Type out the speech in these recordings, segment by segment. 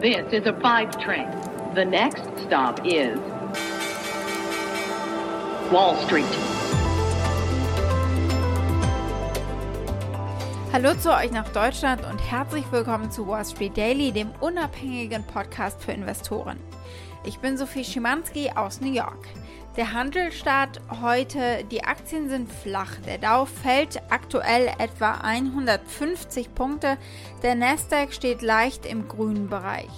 This is a five train. The next stop is Wall Street. Hallo zu euch nach Deutschland und herzlich willkommen zu Wall Street Daily, dem unabhängigen Podcast für Investoren. Ich bin Sophie Schimanski aus New York. Der Handelsstart heute, die Aktien sind flach. Der Dow fällt aktuell etwa 150 Punkte. Der Nasdaq steht leicht im grünen Bereich.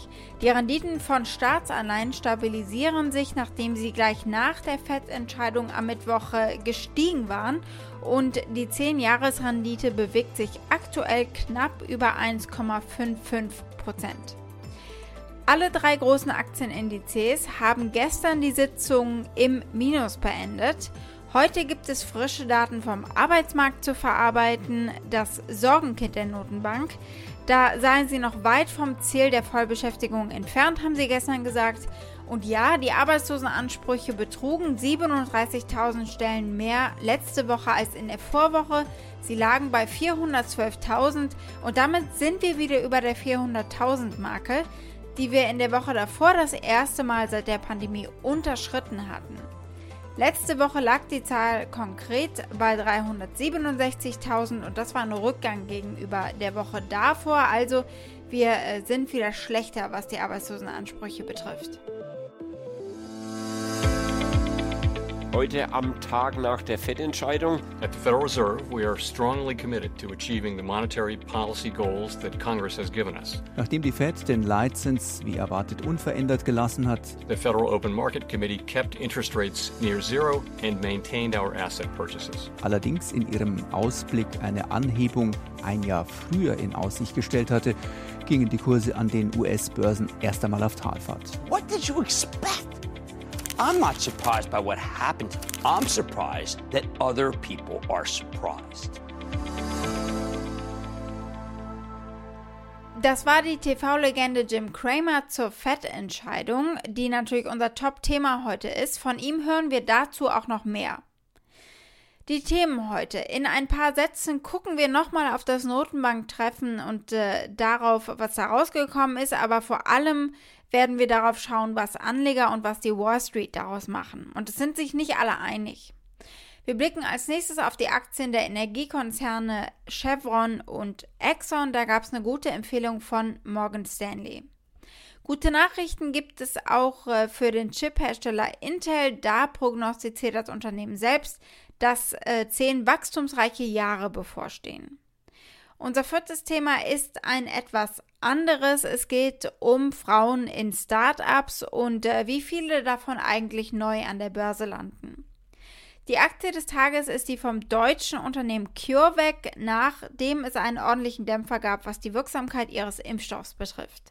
Die Renditen von Staatsanleihen stabilisieren sich, nachdem sie gleich nach der FED-Entscheidung am Mittwoch gestiegen waren. Und die 10-Jahres-Rendite bewegt sich aktuell knapp über 1,55 Prozent. Alle drei großen Aktienindizes haben gestern die Sitzung im Minus beendet. Heute gibt es frische Daten vom Arbeitsmarkt zu verarbeiten, das Sorgenkind der Notenbank. Da seien sie noch weit vom Ziel der Vollbeschäftigung entfernt, haben sie gestern gesagt. Und ja, die Arbeitslosenansprüche betrugen 37.000 Stellen mehr letzte Woche als in der Vorwoche. Sie lagen bei 412.000 und damit sind wir wieder über der 400.000 Marke die wir in der Woche davor das erste Mal seit der Pandemie unterschritten hatten. Letzte Woche lag die Zahl konkret bei 367.000 und das war ein Rückgang gegenüber der Woche davor. Also wir äh, sind wieder schlechter, was die Arbeitslosenansprüche betrifft. Heute am Tag nach der Fed-Entscheidung. At the Federal Reserve, we are strongly committed to achieving the monetary policy goals that Congress has given us. Nachdem die Fed den Leitzins wie erwartet unverändert gelassen hat, the Federal Open Market Committee kept interest rates near zero and maintained our asset purchases. Allerdings in ihrem Ausblick eine Anhebung ein Jahr früher in Aussicht gestellt hatte, gingen die Kurse an den US-Börsen erst einmal auf Talfahrt. What did you expect? I'm not surprised by what happened. I'm surprised that other people are surprised. Das war die TV-Legende Jim Cramer zur Fettentscheidung, die natürlich unser Top-Thema heute ist. Von ihm hören wir dazu auch noch mehr. Die Themen heute. In ein paar Sätzen gucken wir nochmal auf das Notenbanktreffen und äh, darauf, was da rausgekommen ist, aber vor allem werden wir darauf schauen, was Anleger und was die Wall Street daraus machen. Und es sind sich nicht alle einig. Wir blicken als nächstes auf die Aktien der Energiekonzerne Chevron und Exxon. Da gab es eine gute Empfehlung von Morgan Stanley. Gute Nachrichten gibt es auch äh, für den Chip-Hersteller Intel. Da prognostiziert das Unternehmen selbst, dass äh, zehn wachstumsreiche Jahre bevorstehen. Unser viertes Thema ist ein etwas anderes. Es geht um Frauen in Startups und äh, wie viele davon eigentlich neu an der Börse landen. Die Aktie des Tages ist die vom deutschen Unternehmen CureVac, nachdem es einen ordentlichen Dämpfer gab, was die Wirksamkeit ihres Impfstoffs betrifft.